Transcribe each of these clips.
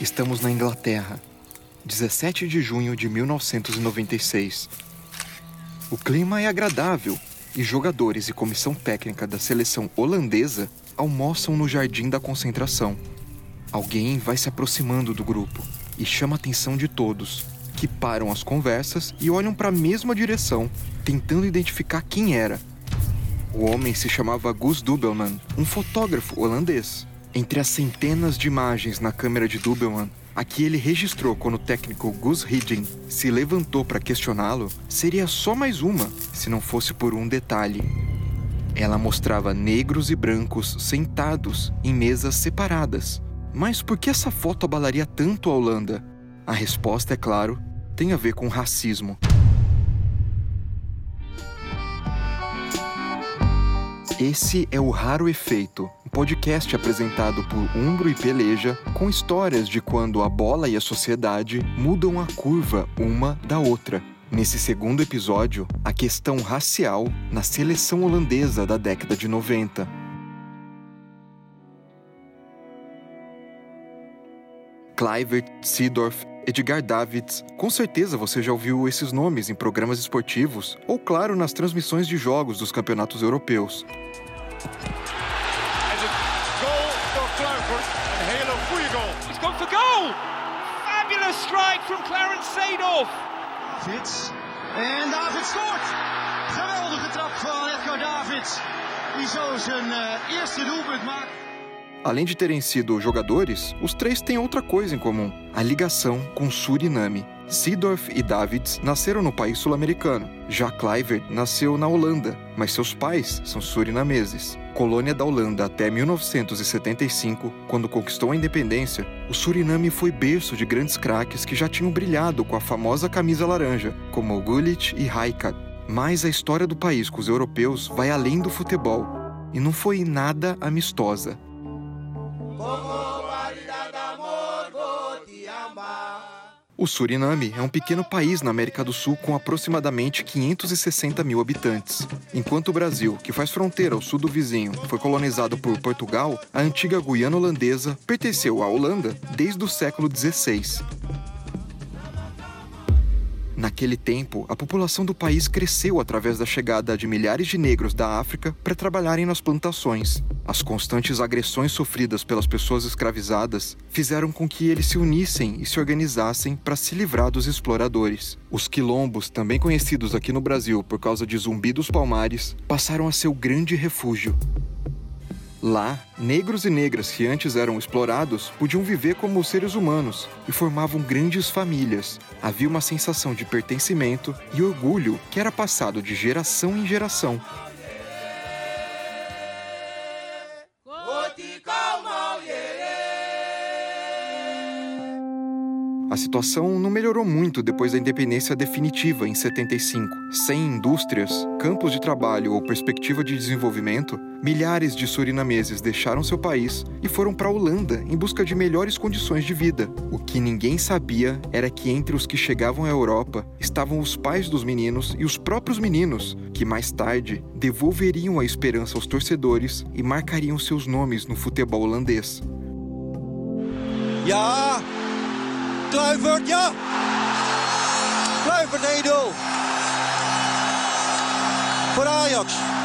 Estamos na Inglaterra, 17 de junho de 1996. O clima é agradável e jogadores e comissão técnica da seleção holandesa almoçam no jardim da concentração. Alguém vai se aproximando do grupo e chama a atenção de todos, que param as conversas e olham para a mesma direção, tentando identificar quem era. O homem se chamava Gus Dubelman, um fotógrafo holandês. Entre as centenas de imagens na câmera de Dubelman, a que ele registrou quando o técnico Gus Hiddink se levantou para questioná-lo seria só mais uma, se não fosse por um detalhe. Ela mostrava negros e brancos sentados em mesas separadas. Mas por que essa foto abalaria tanto a Holanda? A resposta, é claro, tem a ver com racismo. Esse é o Raro Efeito, um podcast apresentado por Umbro e Peleja, com histórias de quando a bola e a sociedade mudam a curva uma da outra. Nesse segundo episódio, a questão racial na seleção holandesa da década de 90. Clivert, Seedorf, Edgar Davids. Com certeza você já ouviu esses nomes em programas esportivos ou, claro, nas transmissões de jogos dos campeonatos europeus. Fabulous strike from Clarence Seedorf. Davids. En David scoort. Geweldige trap van Edgar Davids. Die zo zijn uh, eerste doelpunt maakt. Além de terem sido jogadores, os três têm outra coisa em comum: a ligação com Suriname. Seedorf e Davids nasceram no país sul-americano. Já Clivert nasceu na Holanda, mas seus pais são surinameses. Colônia da Holanda até 1975, quando conquistou a independência, o Suriname foi berço de grandes craques que já tinham brilhado com a famosa camisa laranja, como Gullit e Rijkaard. Mas a história do país com os europeus vai além do futebol, e não foi nada amistosa. O Suriname é um pequeno país na América do Sul com aproximadamente 560 mil habitantes. Enquanto o Brasil, que faz fronteira ao sul do vizinho, foi colonizado por Portugal, a antiga Guiana Holandesa pertenceu à Holanda desde o século XVI. Naquele tempo, a população do país cresceu através da chegada de milhares de negros da África para trabalharem nas plantações. As constantes agressões sofridas pelas pessoas escravizadas fizeram com que eles se unissem e se organizassem para se livrar dos exploradores. Os quilombos, também conhecidos aqui no Brasil por causa de Zumbi dos Palmares, passaram a ser o grande refúgio. Lá, negros e negras que antes eram explorados podiam viver como seres humanos e formavam grandes famílias. Havia uma sensação de pertencimento e orgulho que era passado de geração em geração. A situação não melhorou muito depois da independência definitiva em 75. Sem indústrias, campos de trabalho ou perspectiva de desenvolvimento, milhares de surinameses deixaram seu país e foram para a Holanda em busca de melhores condições de vida. O que ninguém sabia era que entre os que chegavam à Europa estavam os pais dos meninos e os próprios meninos, que mais tarde devolveriam a esperança aos torcedores e marcariam seus nomes no futebol holandês. Ja, Kluivert, ja! Kluivert 1-0. Voor Ajax.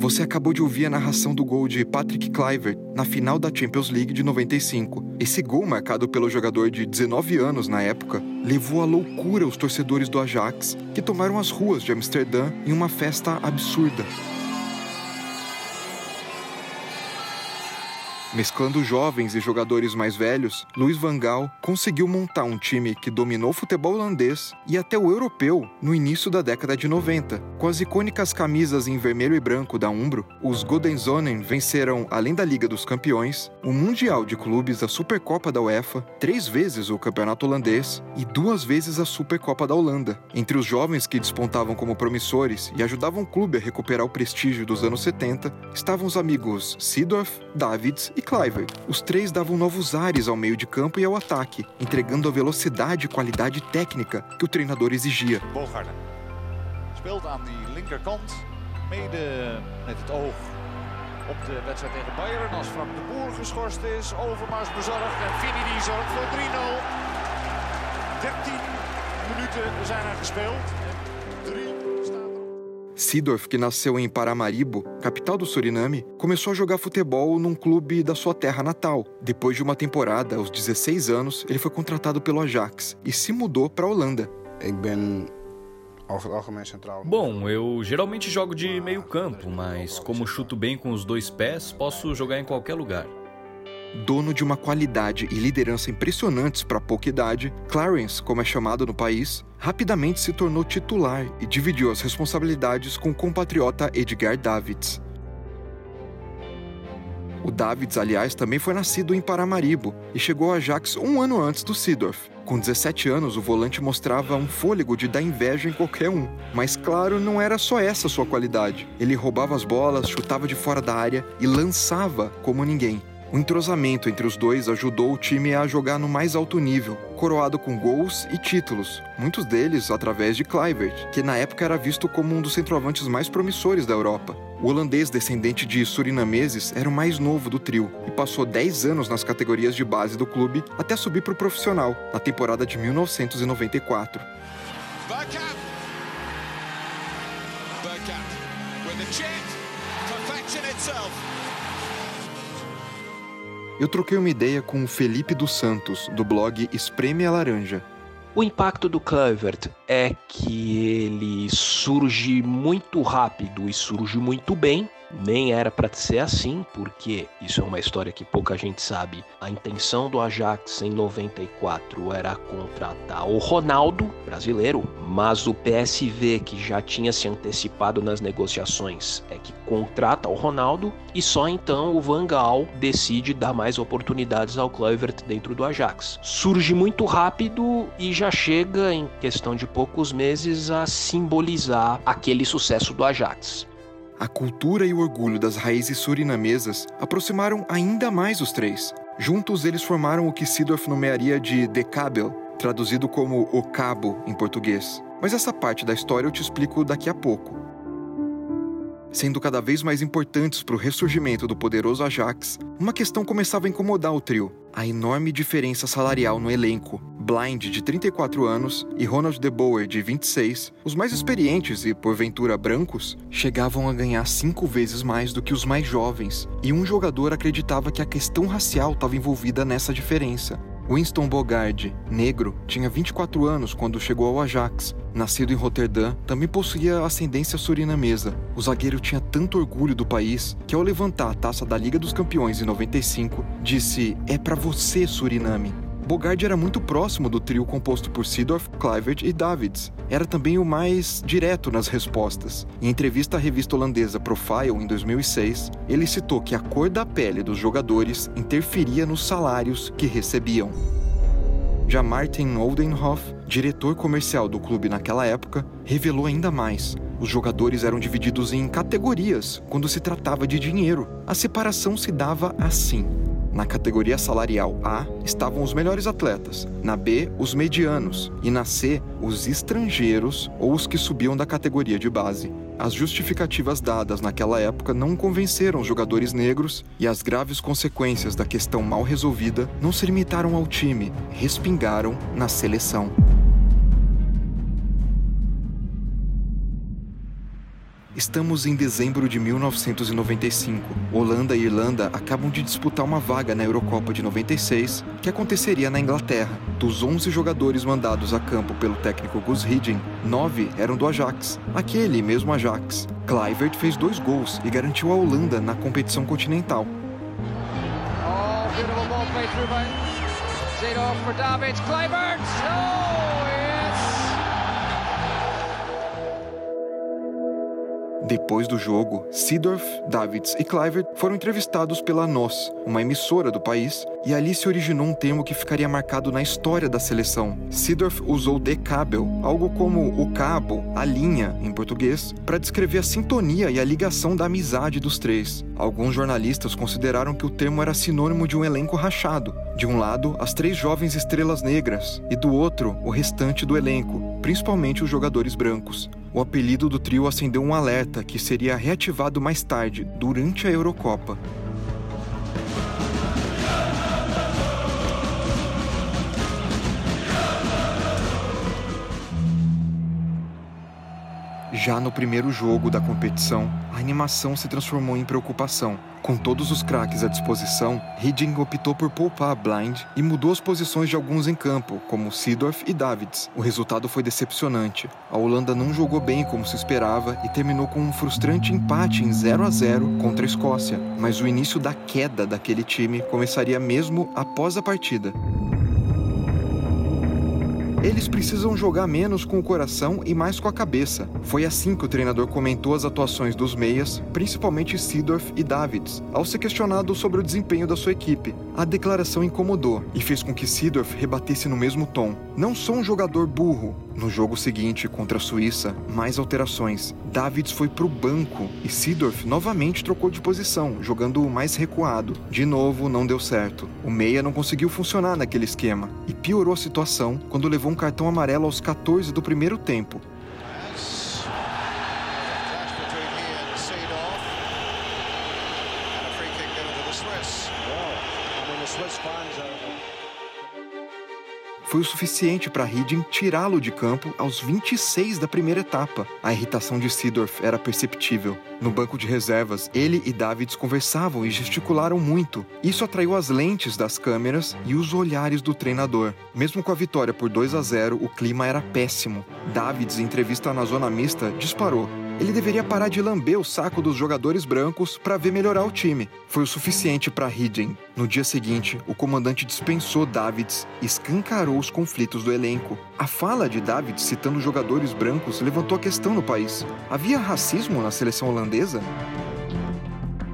Você acabou de ouvir a narração do gol de Patrick Kluivert na final da Champions League de 95. Esse gol, marcado pelo jogador de 19 anos na época, levou à loucura os torcedores do Ajax, que tomaram as ruas de Amsterdã em uma festa absurda. Mesclando jovens e jogadores mais velhos, Luiz Van Gaal conseguiu montar um time que dominou o futebol holandês e até o europeu no início da década de 90. Com as icônicas camisas em vermelho e branco da Umbro, os Godenzonen venceram, além da Liga dos Campeões, o Mundial de Clubes da Supercopa da UEFA, três vezes o Campeonato Holandês e duas vezes a Supercopa da Holanda. Entre os jovens que despontavam como promissores e ajudavam o clube a recuperar o prestígio dos anos 70, estavam os amigos Seedorf, Davids e Cliver. Os três davam novos ares ao meio de campo e ao ataque, entregando a velocidade e qualidade técnica que o treinador exigia. Bogarde speelt aan die linkerkant, mede met het oog op de wedstrijd tegen Bayern. Als Frank de Boer geschorst is, Overmars bezorgd en Fini die zorgt voor 3-0. 13 minuten zijn er gespeeld. En 3 staat er. Sidorf, que nasceu em Paramaribo, capital do Suriname, começou a jogar futebol num clube da sua terra natal. Depois de uma temporada, aos 16 anos, ele foi contratado pelo Ajax e se mudou para a Holanda. Bom, eu geralmente jogo de meio campo, mas como chuto bem com os dois pés, posso jogar em qualquer lugar. Dono de uma qualidade e liderança impressionantes para pouca idade, Clarence, como é chamado no país, rapidamente se tornou titular e dividiu as responsabilidades com o compatriota Edgar Davids. O Davids, aliás, também foi nascido em Paramaribo e chegou ao Ajax um ano antes do Seedorf. Com 17 anos, o volante mostrava um fôlego de dar inveja em qualquer um. Mas, claro, não era só essa sua qualidade. Ele roubava as bolas, chutava de fora da área e lançava como ninguém. O entrosamento entre os dois ajudou o time a jogar no mais alto nível, coroado com gols e títulos, muitos deles através de Kluivert, que na época era visto como um dos centroavantes mais promissores da Europa. O holandês descendente de surinameses era o mais novo do trio e passou 10 anos nas categorias de base do clube até subir para o profissional, na temporada de 1994. Bergkamp. Bergkamp Eu troquei uma ideia com o Felipe dos Santos, do blog Espreme a Laranja. O impacto do Kluivert é que ele surge muito rápido e surge muito bem. Nem era para ser assim, porque isso é uma história que pouca gente sabe. A intenção do Ajax em 94 era contratar o Ronaldo, brasileiro, mas o PSV, que já tinha se antecipado nas negociações, é que contrata o Ronaldo e só então o Van Gaal decide dar mais oportunidades ao Kluivert dentro do Ajax. Surge muito rápido e já chega em questão de poucos meses a simbolizar aquele sucesso do Ajax. A cultura e o orgulho das raízes surinamesas aproximaram ainda mais os três. Juntos, eles formaram o que Sidorf nomearia de The Cabel, traduzido como o cabo em português. Mas essa parte da história eu te explico daqui a pouco. Sendo cada vez mais importantes para o ressurgimento do poderoso Ajax, uma questão começava a incomodar o trio: a enorme diferença salarial no elenco. Blind, de 34 anos, e Ronald De Boer, de 26, os mais experientes e, porventura, brancos, chegavam a ganhar cinco vezes mais do que os mais jovens, e um jogador acreditava que a questão racial estava envolvida nessa diferença. Winston Bogard, negro, tinha 24 anos quando chegou ao Ajax. Nascido em Roterdã, também possuía ascendência surinamesa. O zagueiro tinha tanto orgulho do país que, ao levantar a taça da Liga dos Campeões em 95, disse: É para você, Suriname. Bogard era muito próximo do trio composto por Seedorf, Kluivert e Davids. Era também o mais direto nas respostas. Em entrevista à revista holandesa Profile, em 2006, ele citou que a cor da pele dos jogadores interferia nos salários que recebiam. Já Martin Oldenhoff, diretor comercial do clube naquela época, revelou ainda mais. Os jogadores eram divididos em categorias quando se tratava de dinheiro. A separação se dava assim. Na categoria salarial A estavam os melhores atletas, na B, os medianos e na C, os estrangeiros ou os que subiam da categoria de base. As justificativas dadas naquela época não convenceram os jogadores negros e as graves consequências da questão mal resolvida não se limitaram ao time, respingaram na seleção. Estamos em dezembro de 1995. Holanda e Irlanda acabam de disputar uma vaga na Eurocopa de 96, que aconteceria na Inglaterra. Dos 11 jogadores mandados a campo pelo técnico Gus Hiddink, nove eram do Ajax, aquele mesmo Ajax. Kluivert fez dois gols e garantiu a Holanda na competição continental. Oh, Depois do jogo, Seedorf, Davids e Kluivert foram entrevistados pela NOS, uma emissora do país, e ali se originou um termo que ficaria marcado na história da seleção. Seedorf usou de cabel, algo como o cabo, a linha em português, para descrever a sintonia e a ligação da amizade dos três. Alguns jornalistas consideraram que o termo era sinônimo de um elenco rachado, De um lado, as três jovens estrelas negras, e do outro, o restante do elenco, principalmente os jogadores brancos. O apelido do trio acendeu um alerta que seria reativado mais tarde, durante a Eurocopa. Já no primeiro jogo da competição, a animação se transformou em preocupação. Com todos os craques à disposição, Hiddink optou por poupar Blind e mudou as posições de alguns em campo, como Seedorf e Davids. O resultado foi decepcionante. A Holanda não jogou bem como se esperava e terminou com um frustrante empate em 0 a 0 contra a Escócia. Mas o início da queda daquele time começaria mesmo após a partida. Eles precisam jogar menos com o coração e mais com a cabeça. Foi assim que o treinador comentou as atuações dos meias, principalmente Seedorf e Davids, ao ser questionado sobre o desempenho da sua equipe. A declaração incomodou e fez com que Seedorf rebatesse no mesmo tom. Não sou um jogador burro. No jogo seguinte, contra a Suíça, mais alterações. Davids foi para o banco e Seedorf novamente trocou de posição, jogando mais recuado. De novo, não deu certo. O meia não conseguiu funcionar naquele esquema e piorou a situação quando levou um cartão amarelo aos 14 do primeiro tempo. Foi o suficiente para Hiddink tirá-lo de campo aos 26 da primeira etapa. A irritação de Seedorf era perceptível. No banco de reservas, ele e Davids conversavam e gesticularam muito. Isso atraiu as lentes das câmeras e os olhares do treinador. Mesmo com a vitória por 2 a 0, o clima era péssimo. Davids, em entrevista na zona mista, disparou. Ele deveria parar de lamber o saco dos jogadores brancos para ver melhorar o time. Foi o suficiente para Hiddink. No dia seguinte, o comandante dispensou Davids e escancarou os conflitos do elenco. A fala de Davids citando jogadores brancos levantou a questão no país. Havia racismo na seleção holandesa?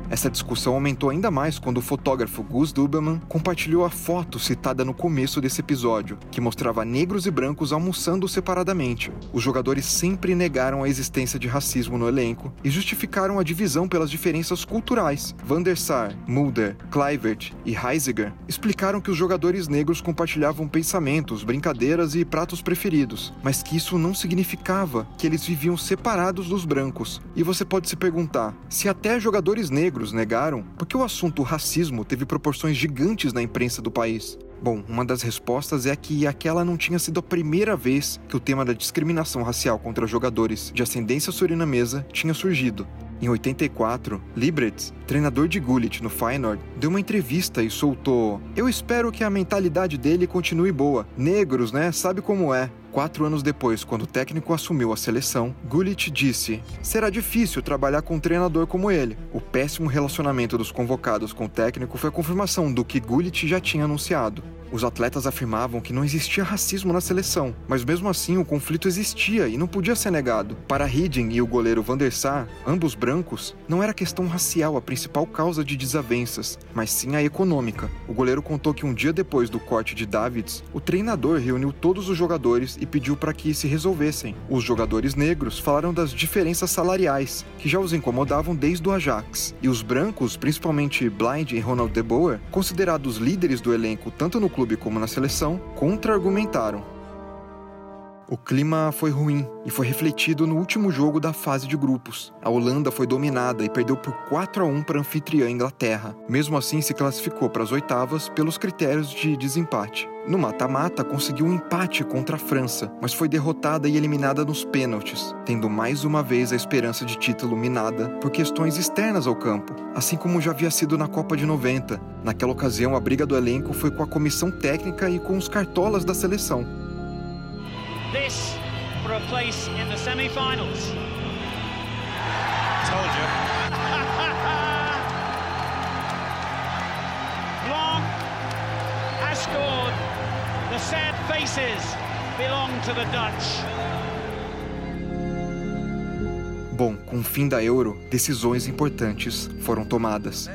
Essa discussão aumentou ainda mais quando o fotógrafo Gus Duberman compartilhou a foto citada no começo desse episódio, que mostrava negros e brancos almoçando separadamente. Os jogadores sempre negaram a existência de racismo no elenco e justificaram a divisão pelas diferenças culturais. Van der Sar, Mulder, Kluivert e Heisiger explicaram que os jogadores negros compartilhavam pensamentos, brincadeiras e pratos preferidos, mas que isso não significava que eles viviam separados dos brancos. E você pode se perguntar, se até jogadores negros negaram, por que o assunto racismo teve proporções gigantes na imprensa do país? Bom, uma das respostas é que aquela não tinha sido a primeira vez que o tema da discriminação racial contra jogadores de ascendência surinamesa tinha surgido. Em 84, Libretz, treinador de Gullit no Feyenoord, deu uma entrevista e soltou: Eu espero que a mentalidade dele continue boa. Negros, né? Sabe como é. Quatro anos depois, quando o técnico assumiu a seleção, Gullit disse: Será difícil trabalhar com um treinador como ele. O péssimo relacionamento dos convocados com o técnico foi a confirmação do que Gullit já tinha anunciado. Os atletas afirmavam que não existia racismo na seleção, mas mesmo assim o conflito existia e não podia ser negado. Para Hiddink e o goleiro Van der Sar, ambos brancos, não era questão racial a principal causa de desavenças, mas sim a econômica. O goleiro contou que um dia depois do corte de Davids, o treinador reuniu todos os jogadores e pediu para que se resolvessem. Os jogadores negros falaram das diferenças salariais, que já os incomodavam desde o Ajax, e os brancos, principalmente Blind e Ronald De Boer, considerados líderes do elenco tanto no clube como na seleção, contra-argumentaram. O clima foi ruim e foi refletido no último jogo da fase de grupos. A Holanda foi dominada e perdeu por 4 a 1 para a anfitriã Inglaterra. Mesmo assim, se classificou para as oitavas pelos critérios de desempate. No mata-mata, conseguiu um empate contra a França, mas foi derrotada e eliminada nos pênaltis, tendo mais uma vez a esperança de título minada por questões externas ao campo, assim como já havia sido na Copa de 90. Naquela ocasião, a briga do elenco foi com a comissão técnica e com os cartolas da seleção. This for a place in the semi-finals. Told you. The sad faces belong to the Dutch. Bom, com o fim da Euro, decisões importantes foram tomadas.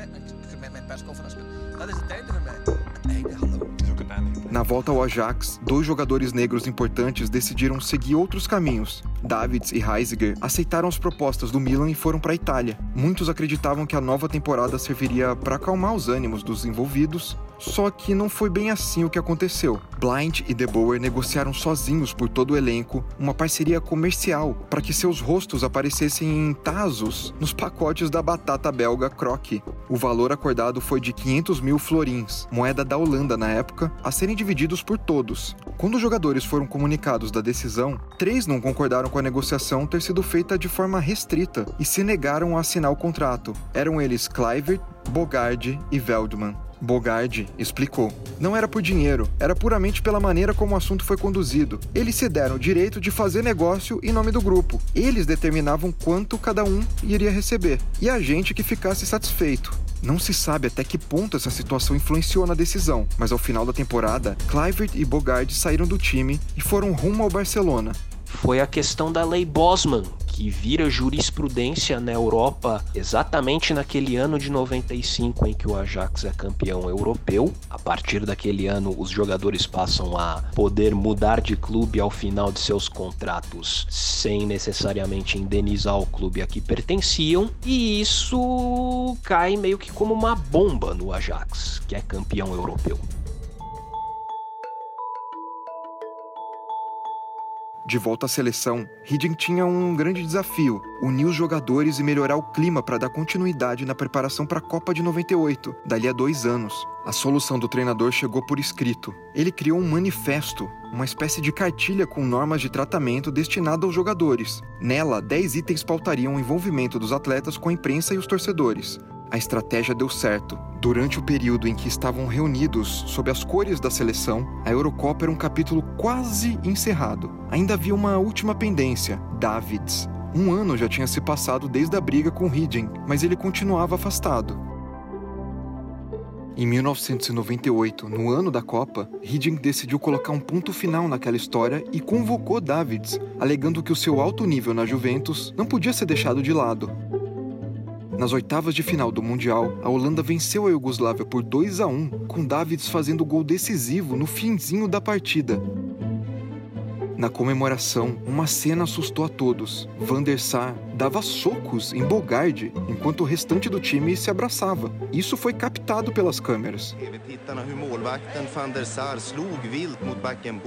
Na volta ao Ajax, dois jogadores negros importantes decidiram seguir outros caminhos. Davids e Heisiger aceitaram as propostas do Milan e foram para a Itália. Muitos acreditavam que a nova temporada serviria para acalmar os ânimos dos envolvidos, só que não foi bem assim o que aconteceu. Blind e De Boer negociaram sozinhos por todo o elenco uma parceria comercial para que seus rostos aparecessem em tazos nos pacotes da batata belga Croque. O valor acordado foi de 500 mil florins, moeda da Holanda na época, a serem divididos por todos. Quando os jogadores foram comunicados da decisão, três não concordaram com a negociação ter sido feita de forma restrita e se negaram a assinar o contrato. Eram eles Clivert, Bogarde e Veldman. Bogarde explicou. Não era por dinheiro, era puramente pela maneira como o assunto foi conduzido. Eles se deram o direito de fazer negócio em nome do grupo. Eles determinavam quanto cada um iria receber. E a gente que ficasse satisfeito. Não se sabe até que ponto essa situação influenciou na decisão, mas ao final da temporada, Clivert e Bogarde saíram do time e foram rumo ao Barcelona. Foi a questão da lei Bosman, que vira jurisprudência na Europa exatamente naquele ano de 95 em que o Ajax é campeão europeu. A partir daquele ano, os jogadores passam a poder mudar de clube ao final de seus contratos sem necessariamente indenizar o clube a que pertenciam, e isso cai meio que como uma bomba no Ajax, que é campeão europeu. De volta à seleção, Hiddink tinha um grande desafio: unir os jogadores e melhorar o clima para dar continuidade na preparação para a Copa de 98, dali a dois anos. A solução do treinador chegou por escrito. Ele criou um manifesto, uma espécie de cartilha com normas de tratamento destinada aos jogadores. Nela, 10 itens pautariam o envolvimento dos atletas com a imprensa e os torcedores. A estratégia deu certo. Durante o período em que estavam reunidos sob as cores da seleção, a Eurocopa era um capítulo quase encerrado. Ainda havia uma última pendência: Davids. Um ano já tinha se passado desde a briga com Hiddink, mas ele continuava afastado. Em 1998, no ano da Copa, Hiddink decidiu colocar um ponto final naquela história e convocou Davids, alegando que o seu alto nível na Juventus não podia ser deixado de lado. Nas oitavas de final do Mundial, a Holanda venceu a Iugoslávia por 2 a 1, com Davids fazendo o gol decisivo no finzinho da partida. Na comemoração, uma cena assustou a todos. Van der Sar dava socos em Bogarde, enquanto o restante do time se abraçava. Isso foi captado pelas câmeras. Van der Sar slog vilt mot backen?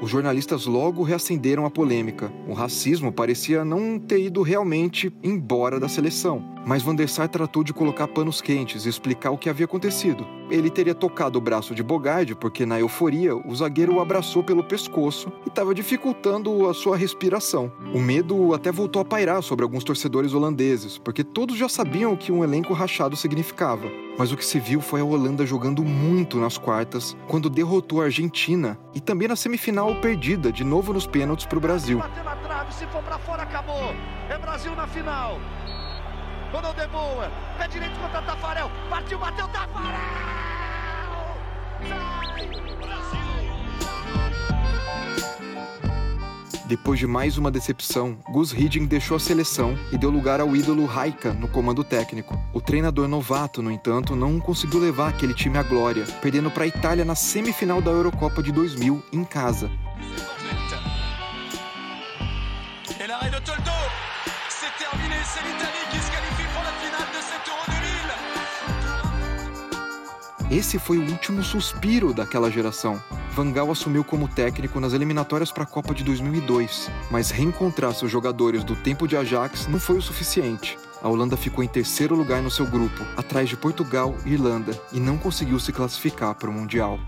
Os jornalistas logo reacenderam a polêmica. O racismo parecia não ter ido realmente embora da seleção. Mas Van der Sar tratou de colocar panos quentes e explicar o que havia acontecido. Ele teria tocado o braço de Bogarde porque, na euforia, o zagueiro o abraçou pelo pescoço e estava dificultando a sua respiração. O medo até voltou a pairar sobre alguns torcedores holandeses, porque todos já sabiam o que um elenco rachado significava. Mas o que se viu foi a Holanda jogando muito nas quartas, quando derrotou a Argentina e também na semifinal perdida, de novo nos pênaltis para o Brasil. Na trave, se for pra fora, acabou. É Brasil na final. Ronaldo de Boa, pé direito contra Tafarel. Partiu, bateu Tafarel! Sai! Brasil! Depois de mais uma decepção, Gus Hiddink deixou a seleção e deu lugar ao ídolo Raika no comando técnico. O treinador novato, no entanto, não conseguiu levar aquele time à glória, perdendo para a Itália na semifinal da Eurocopa de 2000 em casa. Et l'arrêt de Toldo, c'est terminé, c'est l'Italie qui se qualifie pour la finale de cet Euro 2000. Esse foi o último suspiro daquela geração. Van Gaal assumiu como técnico nas eliminatórias para a Copa de 2002, mas reencontrar seus jogadores do tempo de Ajax não foi o suficiente. A Holanda ficou em terceiro lugar no seu grupo, atrás de Portugal e Irlanda, e não conseguiu se classificar para o Mundial.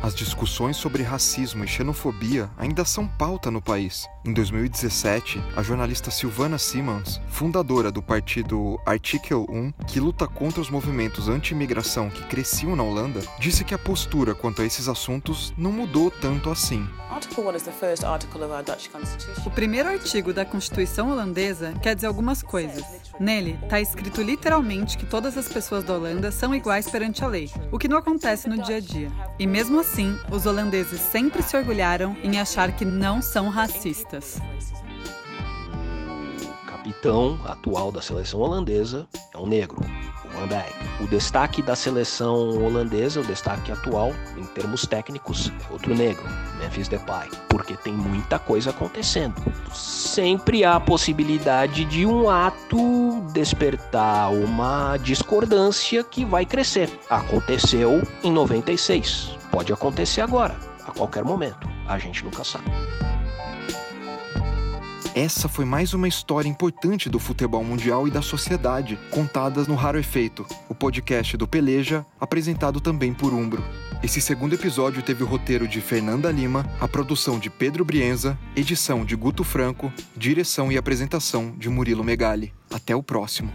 As discussões sobre racismo e xenofobia ainda são pauta no país. Em 2017, a jornalista Silvana Simmons, fundadora do partido Article 1, que luta contra os movimentos anti-imigração que cresciam na Holanda, disse que a postura quanto a esses assuntos não mudou tanto assim. Article 1 is the first article of our Dutch constitution. O primeiro artigo da Constituição holandesa quer dizer algumas coisas. Nele, está escrito literalmente que todas as pessoas da Holanda são iguais perante a lei, o que não acontece no dia a dia. E mesmo assim, os holandeses sempre se orgulharam em achar que não são racistas. O capitão atual da seleção holandesa é um negro, o destaque da seleção holandesa, o destaque atual, em termos técnicos, é outro negro, Memphis Depay, porque tem muita coisa acontecendo. Sempre há a possibilidade de um ato despertar uma discordância que vai crescer. Aconteceu em 96, pode acontecer agora, a qualquer momento. A gente nunca sabe. Essa foi mais uma história importante do futebol mundial e da sociedade, contadas no Raro Efeito, o podcast do Peleja, apresentado também por Umbro. Esse segundo episódio teve o roteiro de Fernanda Lima, a produção de Pedro Brienza, edição de Guto Franco, direção e apresentação de Murilo Megali. Até o próximo.